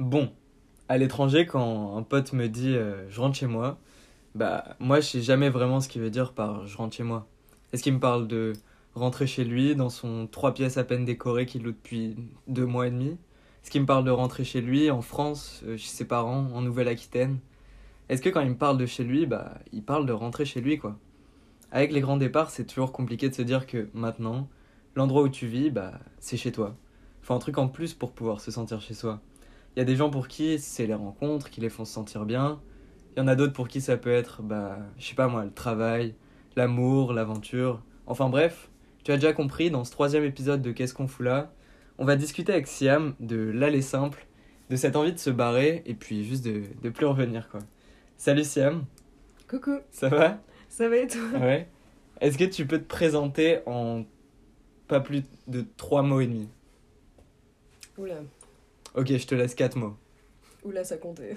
Bon, à l'étranger, quand un pote me dit euh, je rentre chez moi, bah moi je sais jamais vraiment ce qu'il veut dire par je rentre chez moi. Est-ce qu'il me parle de rentrer chez lui dans son trois pièces à peine décoré qu'il loue depuis deux mois et demi? Est-ce qu'il me parle de rentrer chez lui en France, euh, chez ses parents, en Nouvelle-Aquitaine? Est-ce que quand il me parle de chez lui, bah il parle de rentrer chez lui quoi? Avec les grands départs, c'est toujours compliqué de se dire que maintenant, l'endroit où tu vis, bah c'est chez toi. Faut un truc en plus pour pouvoir se sentir chez soi. Il y a des gens pour qui c'est les rencontres qui les font se sentir bien. Il y en a d'autres pour qui ça peut être, bah, je sais pas moi, le travail, l'amour, l'aventure. Enfin bref, tu as déjà compris, dans ce troisième épisode de Qu'est-ce qu'on fout là, on va discuter avec Siam de l'aller simple, de cette envie de se barrer et puis juste de, de plus revenir quoi. Salut Siam, Coucou, ça va? Ça va et toi? Ouais. Est-ce que tu peux te présenter en pas plus de trois mots et demi? Oula, Ok, je te laisse quatre mots. oula, ça comptait.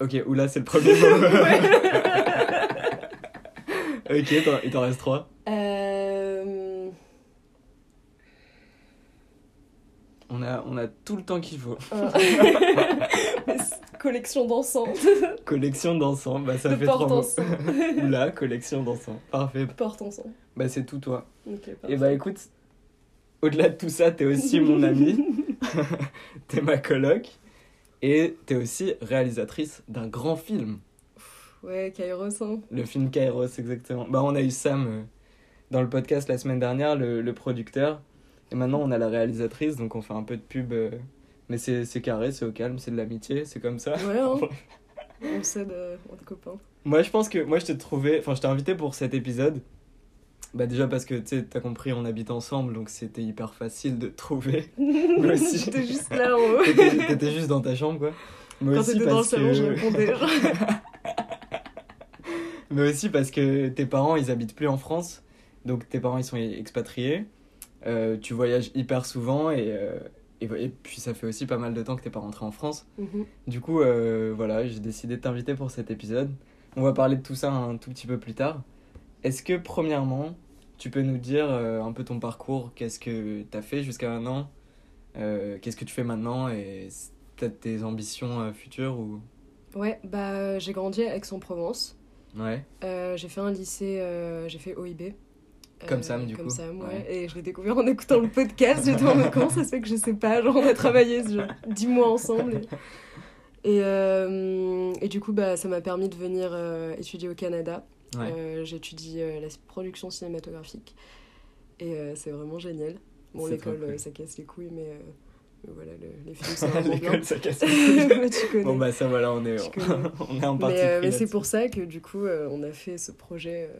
Ok, oula, c'est le premier mot. ok, il t'en reste trois. Euh... On a, on a tout le temps qu'il faut. euh, Collection d'encens, Collection d'encens, bah ça de fait trois mots. porte-encens. Oula, collection d'encens. Parfait. Porte-encens. Bah c'est tout toi. Ok, Et parfait. bah écoute, au-delà de tout ça, t'es aussi mon amie. t'es ma coloc. Et t'es aussi réalisatrice d'un grand film. Ouais, Kairos, hein. Le film Kairos, exactement. Bah on a eu Sam euh, dans le podcast la semaine dernière, le, le producteur. Et maintenant on a la réalisatrice, donc on fait un peu de pub. euh, mais c'est carré, c'est au calme, c'est de l'amitié, c'est comme ça. Ouais, hein. On s'aide euh, entre copains. Moi, je pense que moi, je t'ai trouvé. Enfin, je t'ai invité pour cet épisode. Bah, déjà parce que tu sais, t'as compris, on habite ensemble, donc c'était hyper facile de trouver. Mais aussi. J'étais juste là en haut. T'étais juste dans ta chambre, quoi. Mais Quand aussi dans le je que- répondais. Mais aussi parce que tes parents, ils habitent plus en France. Donc tes parents, ils sont expatriés. Euh, tu voyages hyper souvent et, euh, et, et puis ça fait aussi pas mal de temps que t'es pas rentré en France. Mhm. Du coup, euh, voilà, j'ai décidé de t'inviter pour cet épisode. On va parler de tout ça un tout petit peu plus tard. Est-ce que, premièrement, tu peux nous dire euh, un peu ton parcours Qu'est-ce que tu as fait jusqu'à maintenant Euh, Qu'est-ce que tu fais maintenant Et peut-être tes ambitions euh, futures ou... Ouais, bah j'ai grandi à Aix-en-Provence. Ouais, j'ai fait un lycée, j'ai fait OIB. Comme Sam, du comme coup. Sam, ouais. Ouais. Et je l'ai découvert en écoutant le podcast. J'étais en ça se fait que je sais pas Genre, on a travaillé genre, 10 mois ensemble. Et, et, euh, et du coup, bah, ça m'a permis de venir euh, étudier au Canada. Ouais. Euh, J'étudie euh, la production cinématographique. Et euh, c'est vraiment génial. Bon, l'école, cool. ça casse les couilles, mais, voilà, le- les films, c'est. L'école, ça casse les couilles. Ouais, tu connais. Bon, bah ça, voilà, on est, on est en partie. Mais, euh, mais c'est pour ça que du coup, euh, on a fait ce projet euh,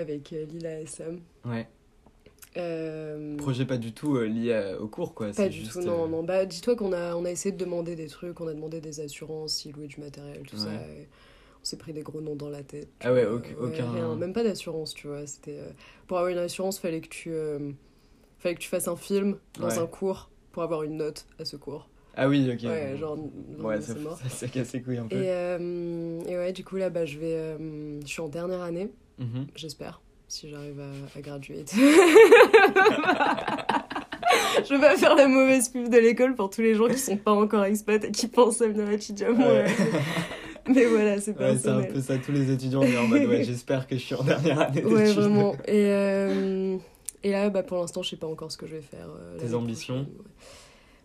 avec Lila et Sam. Ouais, projet pas du tout lié au cours, quoi. pas du juste, tout, non, non. Bah, dis-toi qu'on a, on a essayé de demander des trucs, on a demandé des assurances, si louer du matériel, tout ça. Et s'est pris des gros noms dans la tête. Ah ouais, aucun- rien, même pas d'assurance, tu vois. C'était euh, pour avoir une assurance, fallait que tu, euh, fallait que tu fasses un film dans Ouais. un cours pour avoir une note à ce cours. Ah oui, ok. Ouais, genre, Ouais, ça, c'est mort. ça, ça casse les couilles un peu. Et, euh, et ouais, du coup, là, bah, je vais, euh, je suis en dernière année. Mhm. J'espère, si j'arrive à, à graduer. je veux pas faire la mauvaise pub de l'école pour tous les gens qui sont pas encore expats et qui pensent à venir à Montréal. Mais voilà, c'est Ouais, c'est un peu ça, tous les étudiants, on est en mode, ouais, j'espère que je suis en dernière année d'études. Ouais, vraiment. Et, euh, et là, bah, pour l'instant, je sais pas encore ce que je vais faire. euh, Tes ambitions prochaine, ouais.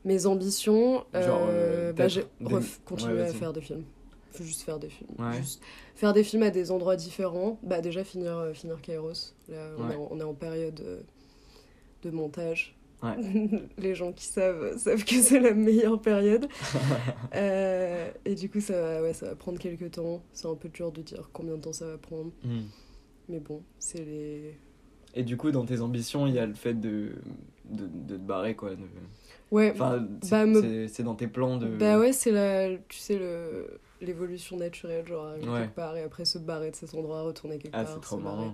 Mes ambitions, euh, Genre, euh, bah, j'ai des- continuer ouais, à faire des films. Faut juste faire des films. Juste faire des films à des endroits différents. Bah, déjà, finir, euh, finir Kairos. Là, on, est en, on est en période euh, de montage. Ouais. Les gens qui savent savent que c'est la meilleure période. Euh, et du coup, ça va, ouais, ça va prendre quelques temps. C'est un peu dur de dire combien de temps ça va prendre. Hmm. Mais bon, c'est les. Et du coup, dans tes ambitions, il y a le fait de, de, de te barrer, quoi. de- Ouais, Enfin, c'est Bah, me- c'est- dans tes plans de... bah ouais, c'est la, tu sais, le, l'évolution naturelle, genre arriver Ouais. quelque part et après se barrer de cet endroit, retourner quelque Ah, part. c'est trop barrer.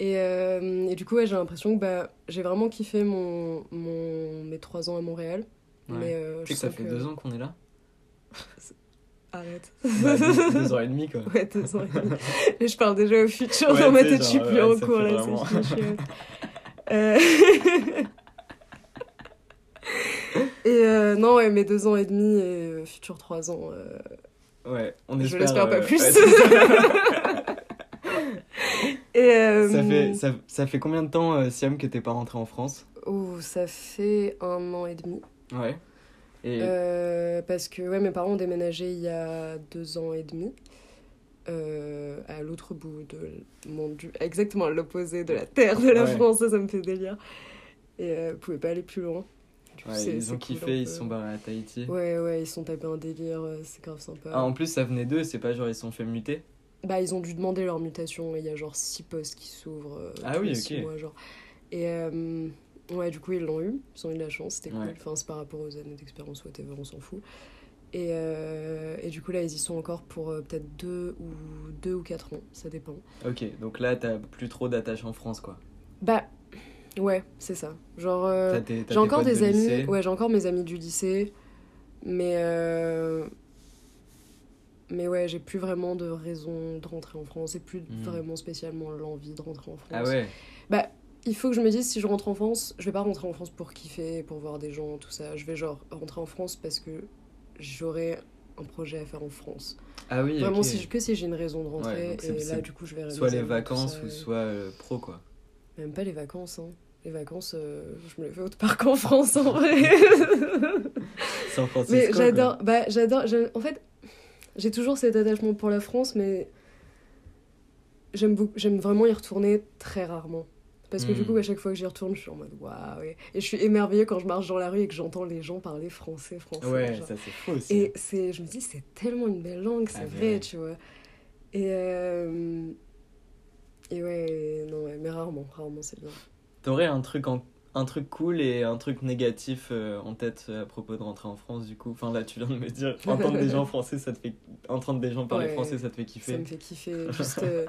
Et, euh, et du coup, ouais, j'ai l'impression que bah, j'ai vraiment kiffé mon, mon, mes trois ans à Montréal. Ouais. Mais euh, Tu sais je que ça fait que- deux ans qu'on est là Arrête. bah, deux, deux ans et demi, quoi. Ouais, deux ans et demi. Et je parle déjà au futur Ouais, dans ma tête, je suis plus ouais, en cours là, vraiment-. Euh, Et euh, non, ouais, mes deux ans et demi et euh, futurs trois ans. euh, Ouais, on Je espère. l'espère pas plus. Ça. et, euh, ça, fait, ça, ça fait combien de temps, euh, Siam, que t'es pas rentré en France? Oh, ça fait un an et demi. Ouais. Et Euh, parce que ouais, mes parents ont déménagé il y a deux ans et demi. euh, à l'autre bout de mon du exactement à l'opposé de la terre de la Ouais. France ça, ça me fait délire et euh, ils pouvaient pas aller plus loin coup, ouais, ils ont kiffé, ils se sont barrés à Tahiti. ouais ouais ils sont tapés un délire c'est grave sympa Ah, en plus, ça venait d'eux, c'est pas genre ils se sont fait muter? Bah ils ont dû demander leur mutation et il y a genre six postes qui s'ouvrent euh, Ah oui, ok. six mois, genre et euh, ouais du coup ils l'ont eu ils ont eu de la chance c'était cool Ouais. enfin c'est par rapport aux années d'expérience whatever on s'en fout et, euh, et du coup là ils y sont encore pour euh, peut-être deux ou deux ou quatre ans ça dépend Ok, donc là, t'as plus trop d'attache en France, quoi. bah ouais c'est ça genre euh, j'ai encore des de amis lycée. ouais j'ai encore mes amis du lycée mais mais ouais j'ai plus vraiment de raison de rentrer en France et plus Hmm. vraiment spécialement l'envie de rentrer en France Ah ouais il faut que je me dise si je rentre en France, je vais pas rentrer en France pour kiffer, pour voir des gens, tout ça. Je vais genre rentrer en France parce que j'aurai un projet à faire en France. Ah oui, Vraiment, ok. si, que si j'ai une raison de rentrer, Ouais, et là du coup je vais Soit les vacances ou soit euh, pro, quoi. Même pas les vacances, hein. Les vacances, euh, je me les fais autre part qu'en France en vrai. San Francisco. mais j'adore, bah j'adore, en fait, j'ai toujours cet attachement pour la France, mais j'aime vraiment y retourner très rarement. Parce que du Hmm. coup, à chaque fois que j'y retourne, je suis en mode waouh. Et, je suis émerveillée quand je marche dans la rue et que j'entends les gens parler français, français. Ouais, genre. ça c'est faux aussi. Et c'est, je me dis, c'est tellement une belle langue, c'est Ah, vrai, ouais. tu vois. Et, euh, et ouais, non, ouais, mais rarement, rarement c'est bien. T'aurais un truc en un truc cool et un truc négatif euh, en tête euh, à propos de rentrer en France du coup. Enfin là tu viens de me dire entendre des gens français ça te fait entendre des gens parler Ouais, français ça te fait Ça kiffer. me fait kiffer. Juste, euh,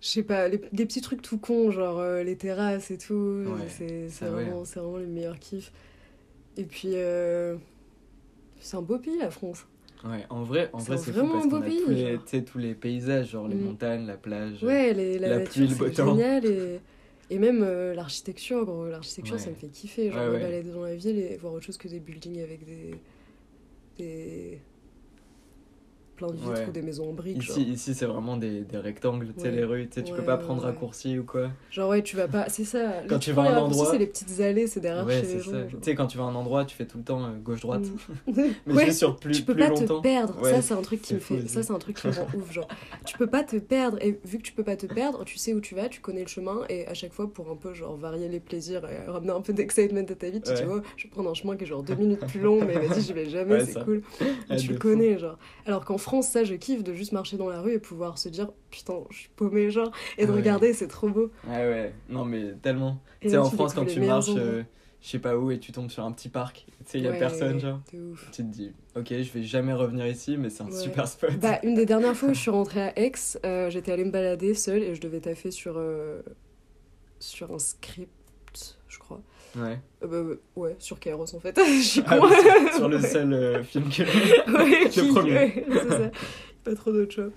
je sais pas, les- des petits trucs tout cons, genre euh, les terrasses et tout. Ouais, c'est c'est ça, vraiment, c'est vraiment les meilleurs kiffs. Et puis, c'est un beau pays, la France. Ouais, en vrai, en C'est vrai c'est vraiment parce un beau pays, tous les, genre. tu sais, tous les paysages, genre les Mm. montagnes, la plage. Ouais, les, la, la nature, pluie, le beau c'est temps. génial. Et, et même euh, l'architecture, gros. L'architecture, Ouais. ça me fait kiffer. Genre, Ouais, me balader dans la ville et voir autre chose que des buildings avec des. des plein de vitres Ouais. ou des maisons en briques. Ici, ici c'est vraiment des, des rectangles, tu sais, Ouais. les rues, tu sais, tu peux pas prendre raccourci ou quoi. Genre, ouais, tu vas pas. C'est ça. Quand tu vas à un endroit- c'est les petites allées, c'est derrière chez les gens. Tu sais, quand tu vas à un endroit, tu fais tout le temps euh, gauche-droite. Mm. Mais Ouais, juste sur plus, tu peux plus pas longtemps. te perdre. Ça, c'est un truc qui me fou fait. Ça, c'est un truc qui me rend ouf. Genre, tu peux pas te perdre. Et vu que tu peux pas te perdre, tu sais où tu vas, tu connais le chemin. Et à chaque fois, pour un peu genre varier les plaisirs et ramener un peu d'excitement à ta vie, tu dis, oh, je vais prendre un chemin qui est genre deux minutes plus long, mais vas-y, j'y vais jamais, c'est cool. Tu le connais, genre. Alors qu'en France, ça, je kiffe de juste marcher dans la rue et pouvoir se dire, putain, je suis paumé, genre. Et de Ah ouais. regarder, c'est trop beau. Ouais, ouais, non, mais tellement. Tu sais, en France, quand tu marches, euh, je sais pas où, et tu tombes sur un petit parc, tu sais, il y a Ouais, personne, genre. Tu te dis, ok, je vais jamais revenir ici, mais c'est un Ouais. super spot. Bah, une des dernières fois où je suis rentrée à Aix, euh, j'étais allée me balader seule et je devais taffer sur, euh, sur un script, je crois. Ouais. Euh, bah, ouais, sur Kairos en fait. je suis Ah, con. sur, sur le seul euh, film que. Ouais, qui- premier. ouais, c'est ça. Pas trop d'autres choix.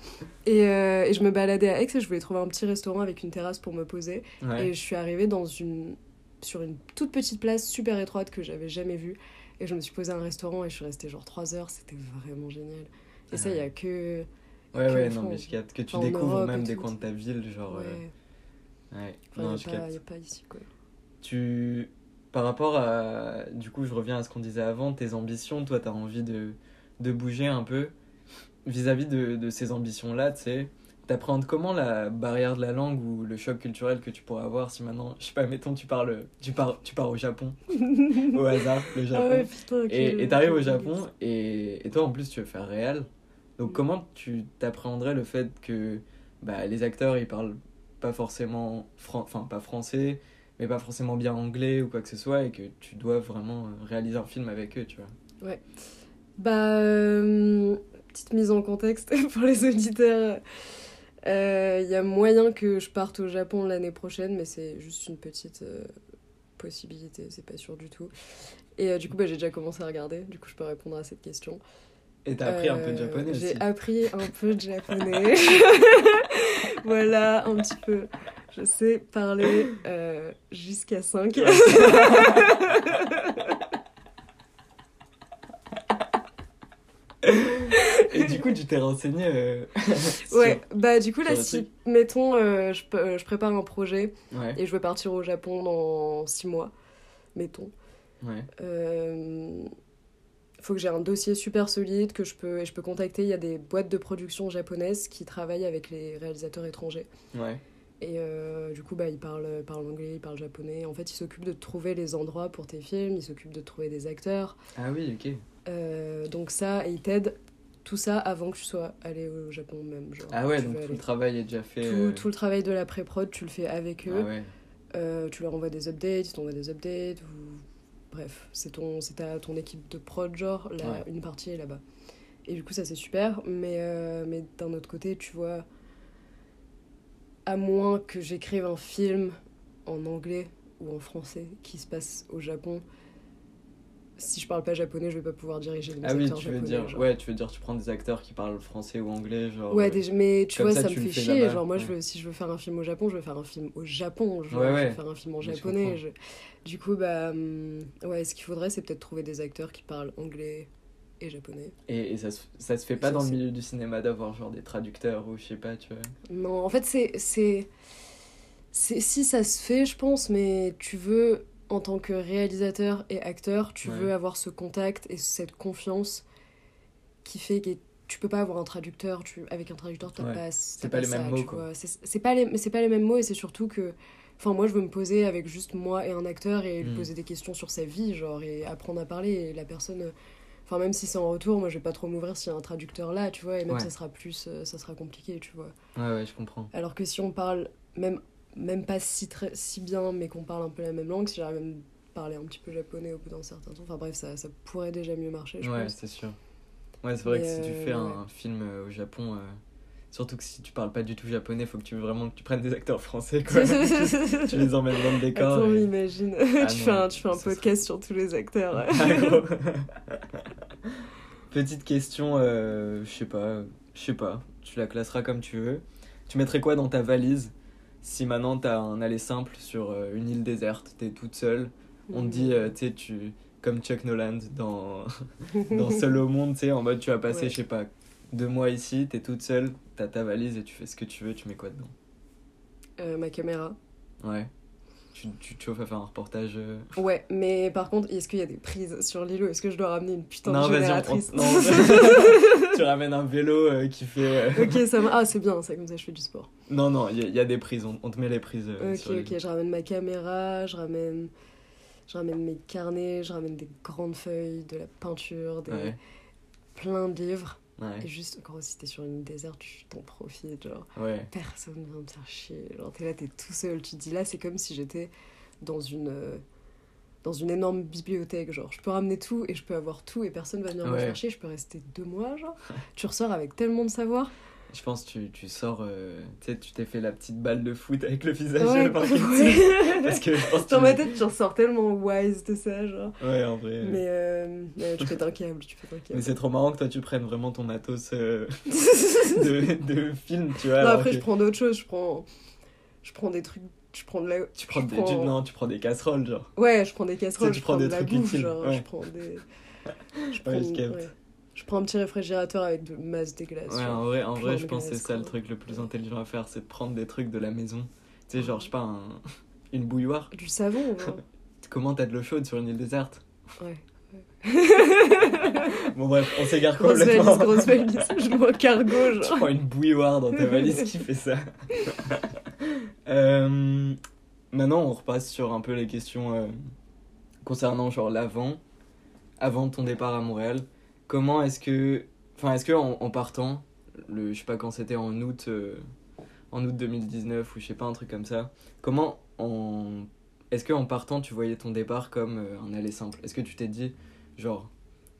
Et, euh, et je me baladais à Aix et je voulais trouver un petit restaurant avec une terrasse pour me poser. Ouais. Et je suis arrivée dans une, sur une toute petite place super étroite que j'avais jamais vue. Et je me suis posée à un restaurant et je suis restée genre 3 heures. C'était vraiment génial. Et ça, il y a que. Ouais, que ouais, non, mais je capte que tu découvres Europe même des coins de ta ville, genre. Ouais. Ouais, Enfin, non, je n'y a, pas- capte. y a pas ici, quoi. Tu. Par rapport à. Du coup, je reviens à ce qu'on disait avant, tes ambitions, toi, t'as envie de, de bouger un peu. Vis-à-vis de, de ces ambitions-là, tu sais, t'appréhendes comment la barrière de la langue ou le choc culturel que tu pourrais avoir si maintenant, je sais pas, mettons, tu parles, tu pars, tu pars au Japon, au hasard, le Japon. Ah ouais, putain. Et t'arrives au Japon et, et toi en plus tu veux faire réel. Donc Mm. comment tu t'appréhenderais le fait que bah, les acteurs ils parlent pas forcément fran- enfin pas français mais pas forcément bien anglais ou quoi que ce soit et que tu dois vraiment euh, réaliser un film avec eux tu vois. Bah, euh, petite mise en contexte pour les auditeurs. Il y a moyen que je parte au Japon l'année prochaine, mais c'est juste une petite euh, possibilité, c'est pas sûr du tout. Et euh, du coup, bah, j'ai déjà commencé à regarder, du coup, je peux répondre à cette question. Et t'as appris un peu de Euh, japonais aussi. J'ai appris un peu de japonais. voilà, un petit peu. Je sais parler euh, jusqu'à 5. Et du coup, tu t'es renseigné euh, sur- Ouais, bah du coup là, sur si, mettons, euh, je, peux- je prépare un projet Ouais, et je veux partir au Japon dans 6 mois, mettons. ouais. Faut que j'ai un dossier super solide que je peux et je peux contacter. Il y a des boîtes de production japonaises qui travaillent avec les réalisateurs étrangers. Ouais, Et euh, du coup, bah, ils parlent, parlent anglais, ils parlent japonais. En fait, ils s'occupent de trouver les endroits pour tes films, ils s'occupent de trouver des acteurs. Ah oui, ok. Euh, donc ça, et ils t'aident tout ça avant que tu sois allé au Japon même. Genre, Ah ouais, donc tout aller- le travail est déjà fait. tout, euh, tout le travail de la pré-prod, tu le fais avec eux. Ah ouais, tu leur envoies des updates, ils t'envoient des updates. Ou... Bref, c'est ton, c'est ta- ton équipe de prod, genre, là, Ouais. une partie est là-bas. Et du coup, ça c'est super. Mais, euh, mais d'un autre côté, tu vois, à moins que j'écrive un film en anglais ou en français qui se passe au Japon, si je parle pas japonais, je vais pas pouvoir diriger les Ah oui, acteurs tu veux japonais. dire, genre. ouais, tu veux dire, tu prends des acteurs qui parlent français ou anglais, genre. Ouais, euh, mais tu vois, ça, me fait chier. Genre, moi, je veux, si je veux faire un film au Japon, je veux faire un film au Japon. Genre, Ouais, je ouais. veux faire un film en Mais je japonais. je- Du coup, bah, hum, ouais, ce qu'il faudrait, c'est peut-être trouver des acteurs qui parlent anglais et japonais. Et, et ça, se, ça se fait pas dans le milieu du cinéma d'avoir genre des traducteurs ou je sais pas, tu vois. Non, en fait, c'est- Si ça se fait, je pense, mais tu veux, en tant que réalisateur et acteur, tu Ouais. veux avoir ce contact et cette confiance qui fait que tu peux pas avoir un traducteur. Tu... Avec un traducteur, t'as Ouais. pas, C'est t'as pas les mêmes mots. C'est pas, les... c'est pas les mêmes mots et c'est surtout que. Enfin, moi, je veux me poser avec juste moi et un acteur et lui Mm. poser des questions sur sa vie, genre, et apprendre à parler. Et la personne. Enfin, même si c'est en retour, moi, je vais pas trop m'ouvrir s'il y a un traducteur là, tu vois, et même Ouais. ça sera plus. euh, Ça sera compliqué, tu vois. Ouais, ouais, je comprends. Alors que si on parle même, même pas si, très, si bien, mais qu'on parle un peu la même langue, si j'arrive à parler un petit peu japonais au bout d'un certain temps, enfin bref, ça, ça pourrait déjà mieux marcher, je Ouais, c'est sûr. Ouais, c'est vrai Mais, que si tu euh, fais un, ouais. un film euh, au Japon, euh, surtout que si tu parles pas du tout japonais, faut que tu vraiment que tu prennes des acteurs français, quoi. tu les emmènes dans le décor. Attends, et- imagine, Ah tu, non, fais un, tu fais un podcast sur tous les acteurs. Ah. Petite question, euh, je sais pas, je sais pas, tu la classeras comme tu veux. Tu mettrais quoi dans ta valise si maintenant t'as un aller simple sur euh, une île déserte, t'es toute seule, on te dit, euh, tu sais, tu comme Chuck Noland dans, dans Seul au monde, tu sais, en mode tu vas passer, Ouais. je sais pas, deux mois ici, t'es toute seule, t'as ta valise et tu fais ce que tu veux, tu mets quoi dedans? Euh, ma caméra. Ouais. Tu, tu te chauffes à faire un reportage. euh, Ouais, mais par contre, est-ce qu'il y a des prises sur l'îlot? Est-ce que je dois ramener une putain Non, de génératrice? on- non, tu ramènes un vélo euh, qui fait. euh, Ok, ça va. Ah, c'est bien, ça, comme ça je fais du sport. Non, non, il y, a- il y a des prises, on, on te met les prises. euh, Ok, sur les- ok, je ramène ma caméra, je ramène, je ramène mes carnets, je ramène des grandes feuilles, de la peinture, des... Ouais, plein de livres. Et juste, gros, si t'es sur une île déserte, tu t'en profites, genre, ouais. personne vient te faire chier. Genre, t'es là, t'es tout seul. Tu te dis là, c'est comme si j'étais dans une. euh, Dans une énorme bibliothèque, genre, je peux ramener tout et je peux avoir tout et personne va venir me Ouais. chier, je peux rester deux mois, genre. tu ressors avec tellement de savoir. Je pense que tu, tu sors, euh, tu sais, tu t'es fait la petite balle de foot avec le visage Ouais, marqué dessus. ouais. Parce que je pense que Dans tu- ma tête, tu ressors tellement wise de ça, genre. Ouais, en vrai. Mais, euh, mais tu pètes un câble, tu pètes un Mais c'est trop marrant que toi tu prennes vraiment ton matos euh, de, de film, tu vois. non, après, que je prends d'autres choses, je prends. Je prends des trucs. Je prends de la. Tu prends, des, prends- non, tu prends des casseroles, genre. Ouais, je prends des casseroles, Tu sais, tu je prends prends des de la trucs bouffe, utiles, genre, ouais. je prends des... Je prends, Ouais, je capte. Ouais. Je prends un petit réfrigérateur avec de masse glaces. Ouais, en vrai, en vrai je pense que c'est ça le truc le plus intelligent à faire, c'est de prendre des trucs de la maison. Tu sais, genre, je sais pas, un- une bouilloire. Du savon, genre. Comment t'as de l'eau chaude sur une île déserte? Ouais. Bon, bref, on s'égare Grosse valise, complètement. grosse valise. Je un cargo, Tu genre. prends une bouilloire dans ta valise qui fait ça. Euh, maintenant, on repasse sur un peu les questions euh, concernant genre l'avant, avant ton départ à Montréal. Comment est-ce que, enfin, est-ce que en, en partant, le, je sais pas quand c'était en août, euh, en août 2019 ou je sais pas un truc comme ça. Comment en, est-ce que en partant tu voyais ton départ comme euh, un aller simple? Est-ce que tu t'es dit genre,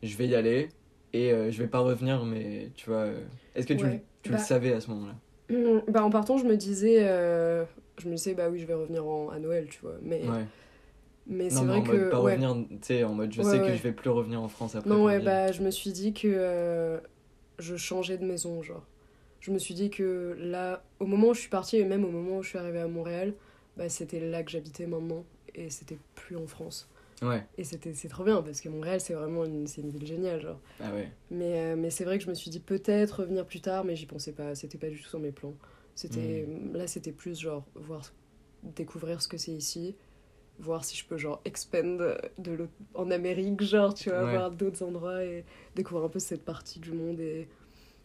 je vais y aller et euh, je vais pas revenir, mais tu vois, euh, est-ce que tu, Ouais. tu Bah, le savais à ce moment-là? hum, Bah, en partant, je me disais. Je me disais, bah oui, je vais revenir en... à Noël, tu vois. Mais, Ouais. Mais c'est vrai en mode que. pas ouais. revenir, tu sais, en mode je Ouais, sais que je vais plus revenir en France après. Non, ouais, bah, je me suis dit que euh, je changeais de maison, genre. Je me suis dit que là, au moment où je suis partie, et même au moment où je suis arrivée à Montréal, bah, c'était là que j'habitais maintenant, et c'était plus en France. Ouais. Et c'était c'est trop bien parce que Montréal, c'est vraiment une, c'est une ville géniale. Genre. Ah ouais. Mais, euh, mais c'est vrai que je me suis dit peut-être revenir plus tard, mais j'y pensais pas. C'était pas du tout sur mes plans. C'était, Là, c'était plus genre voir, découvrir ce que c'est ici, voir si je peux genre expand de en Amérique, genre, tu vois, Ouais. voir d'autres endroits et découvrir un peu cette partie du monde et,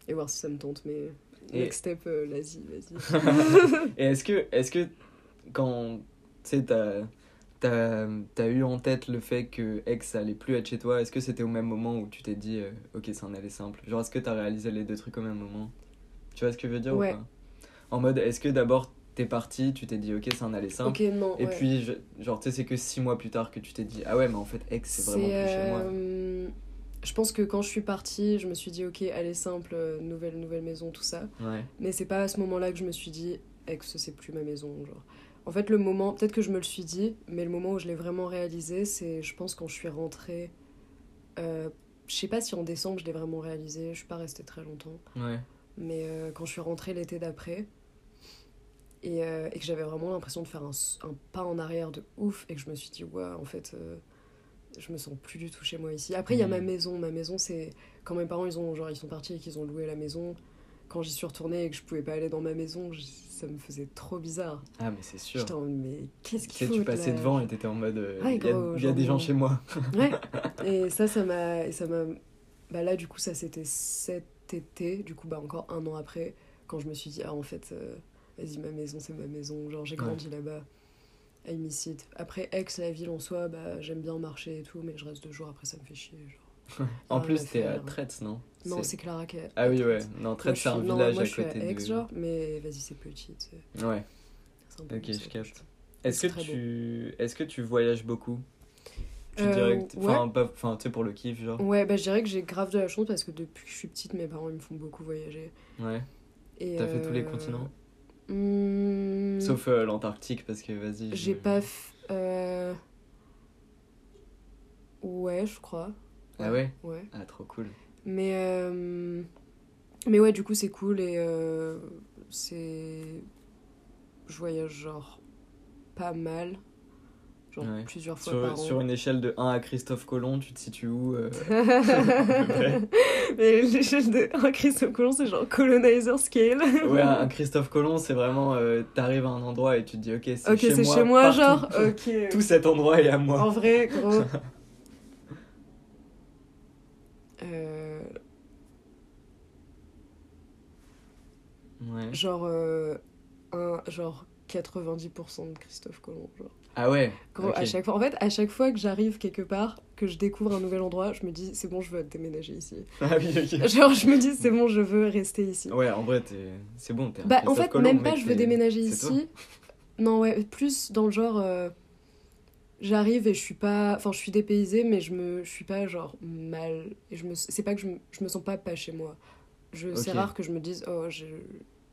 et voir si ça me tente. Mais Et- next step, euh, l'Asie, vas-y. Et est-ce que, est-ce que quand tu sais, t'as, t'as, t'as eu en tête le fait que ça allait plus être chez toi, est-ce que c'était au même moment où tu t'es dit, euh, ok, ça en allait simple? Genre, est-ce que t'as réalisé les deux trucs au même moment? Tu vois ce que je veux dire Ouais. ou pas? En mode, est-ce que d'abord t'es parti, tu t'es dit, ok, ça en allait simple ok, non. Et ouais. puis, je- genre, tu sais, c'est que six mois plus tard que tu t'es dit, ah ouais, mais en fait, Aix, c'est vraiment plus chez moi. euh, Je pense que quand je suis partie, je me suis dit, ok, allez, simple, euh, nouvelle, nouvelle maison, tout ça. Ouais. Mais c'est pas à ce moment-là que je me suis dit, Aix, c'est plus ma maison. Genre. En fait, le moment, peut-être que je me le suis dit, mais le moment où je l'ai vraiment réalisé, c'est, je pense, quand je suis rentrée. Euh, je sais pas si en décembre je l'ai vraiment réalisé, je suis pas restée très longtemps, Ouais. mais euh, quand je suis rentrée l'été d'après, et, euh, et que j'avais vraiment l'impression de faire un, pas en arrière de ouf, et que je me suis dit, ouais, en fait, euh, je me sens plus du tout chez moi ici. Après, il y a ma maison. Ma maison, c'est quand mes parents ils, ont, genre, ils sont partis et qu'ils ont loué la maison. Quand j'y suis retournée et que je pouvais pas aller dans ma maison, ça me faisait trop bizarre. Ah, mais c'est sûr. J'étais en mode, mais qu'est-ce Tu sais, qu'il faut tu passais là devant et t'étais en mode, euh, il y a, gros, il y a des gens chez moi. Ouais. Et ça, ça m'a. et ça m'a. Bah là, du coup, ça c'était cet été, du coup, bah encore un an après, quand je me suis dit, ah, en fait, euh, vas-y, ma maison, c'est ma maison. Genre, j'ai Ouais. grandi là-bas. I miss it. Après, Aix, la ville en soi, bah, j'aime bien marcher et tout, mais je reste deux jours après, ça me fait chier. Genre. En Ah, plus, t'es à. Traite, non? Non, c'est Clara qui est. Ah oui, ouais. Non, je c'est un suis- non, village moi, à je suis côté à Aix, de... genre, mais vas-y, c'est petit. Ouais, ok, je capte. Est-ce que, tu... Est-ce que tu voyages beaucoup? Tu Euh, dirais que... ouais. Enfin, pas... enfin, tu sais, pour le kiff, genre? Ouais, bah je dirais que j'ai grave de la chance parce que depuis que je suis petite, mes parents ils me font beaucoup voyager. Ouais. T'as fait tous les euh, continents? Hmm, Sauf euh, l'Antarctique, parce que vas-y... J'ai pas. f- euh, Ouais, je crois. Ah ouais? Ouais. Ah, trop cool. Mais. euh, Mais ouais, du coup, c'est cool et. C'est. Je voyage genre. Pas mal. Genre Ouais. plusieurs fois Sur, par an. sur une échelle de 1 à Christophe Colomb, tu te situes où euh. Mais l'échelle de un Christophe Colomb, c'est genre colonizer scale. Ouais, un Christophe Colomb, c'est vraiment... euh, T'arrives à un endroit et tu te dis, ok, c'est chez moi. chez moi, genre. Ok. Tout cet endroit est à moi. En vrai, gros. Euh, Ouais. genre, euh, un, genre 90% de Christophe Colomb. Genre. Ah ouais à chaque fois, en fait, à chaque fois que j'arrive quelque part, que je découvre un nouvel endroit, je me dis c'est bon, je veux déménager ici. Ah oui, ok. Genre, je me dis c'est bon, je veux rester ici. Ouais, en vrai, t'es- c'est bon, un Bah, en fait, Colomb, même pas je veux déménager ici. Non, ouais, plus dans le genre. euh, J'arrive et je suis pas. Enfin, je suis dépaysée, mais je me je suis pas genre mal. Et je me... C'est pas que je me... je me sens pas pas chez moi. Je... C'est rare que je me dise, oh, je...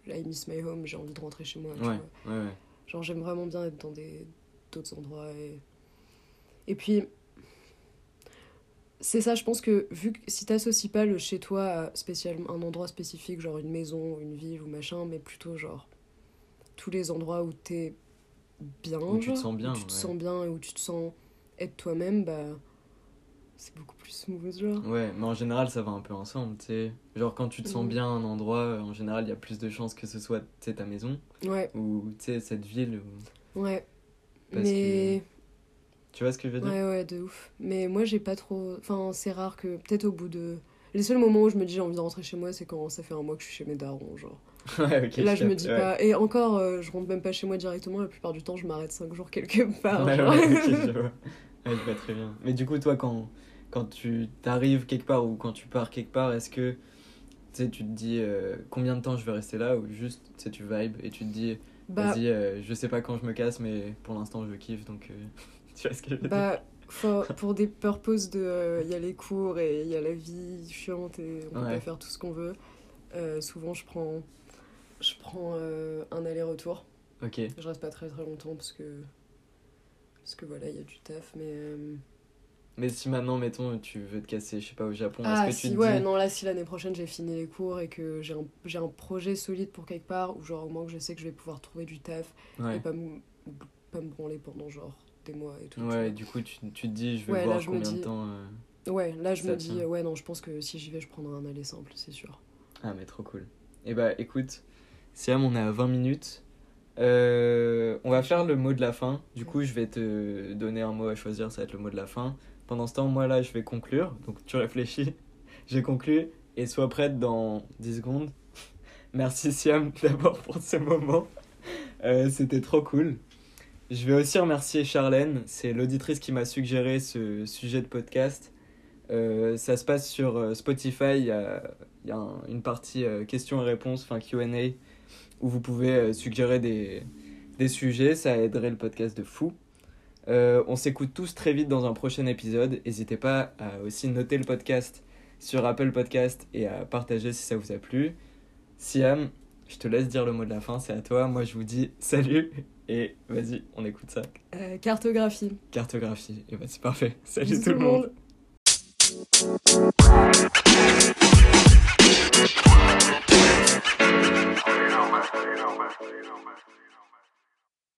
I miss my home, j'ai envie de rentrer chez moi. tu Ouais, vois. ouais, ouais. Genre, j'aime vraiment bien être dans des d'autres endroits. Et, et puis, c'est ça, je pense que vu que si t'associes pas le chez toi à spécialement un endroit spécifique, genre une maison, une ville ou machin, mais plutôt genre tous les endroits où t'es bien, Où tu te sens bien, où tu te sens bien et où tu te sens être toi-même, bah c'est beaucoup plus smooth, genre. Ouais, mais en général, ça va un peu ensemble, tu sais. Genre, quand tu te sens Mhm. bien à un endroit, euh, en général, il y a plus de chances que ce soit, tu sais, ta maison, Ouais, ou, tu sais, cette ville, ou... ouais. Parce mais. Tu vois ce que je veux dire? Ouais, ouais, de ouf. Mais moi, j'ai pas trop. Enfin, c'est rare que. Peut-être au bout de. Les seuls moments où je me dis j'ai envie de rentrer chez moi, c'est quand ça fait un mois que je suis chez mes darons, genre. Ouais. Là, je me dis ouais. pas. Et encore, euh, je rentre même pas chez moi directement, la plupart du temps, je m'arrête 5 jours quelque part. Ouais, genre. ouais, ok, je vois. Ouais, je vois très bien. Mais du coup, toi, quand, quand tu t'arrives quelque part ou quand tu pars quelque part, est-ce que tu te dis euh, combien de temps je vais rester là ou juste tu vibes et tu te dis bah, vas-y, euh, je sais pas quand je me casse, mais pour l'instant je kiffe donc tu vois ce que je veux dire? bah faut- pour des purposes de. Il y a les cours et il y a la vie chiante et on peut Ouais. pas faire tout ce qu'on veut. euh, souvent, je prends. Je prends euh, un aller-retour. Ok, Je reste pas très très longtemps parce que. Parce que voilà, il y a du taf, mais. euh, mais si maintenant, mettons, tu veux te casser, je sais pas, au Japon, Ah, est-ce que si, tu te ouais, dis non, là, si l'année prochaine j'ai fini les cours et que j'ai un, un projet solide pour quelque part, ou genre au moins que je sais que je vais pouvoir trouver du taf et pas me, pas me branler pendant genre des mois et tout. Ouais, et du coup, tu, tu te dis, je vais Ouais, là, voir me combien de temps. euh, Ouais, là je me dis, tient. ouais, non, je pense que si j'y vais, je prendrai un aller simple, c'est sûr. Ah, mais trop cool. Et bah, écoute, Siam, on est à 20 minutes. Euh, on va faire le mot de la fin. Du coup, je vais te donner un mot à choisir, ça va être le mot de la fin. Pendant ce temps, moi là, je vais conclure. Donc, tu réfléchis. J'ai conclu. Et sois prête dans 10 secondes. Merci, Siam, d'abord pour ce moment. Euh, C'était trop cool. Je vais aussi remercier Charlène. C'est l'auditrice qui m'a suggéré ce sujet de podcast. Euh, ça se passe sur Spotify. Il y a, une partie questions et réponses, enfin QA, où vous pouvez euh, suggérer des, des sujets. Ça aiderait le podcast de fou. Euh, on s'écoute tous très vite dans un prochain épisode. N'hésitez pas à aussi noter le podcast sur Apple Podcast et à partager si ça vous a plu. Siam, je te laisse dire le mot de la fin, c'est à toi. Moi, je vous dis salut et vas-y, on écoute ça. Euh, cartographie. Cartographie. Et bah, c'est parfait. Salut Bisous tout le monde.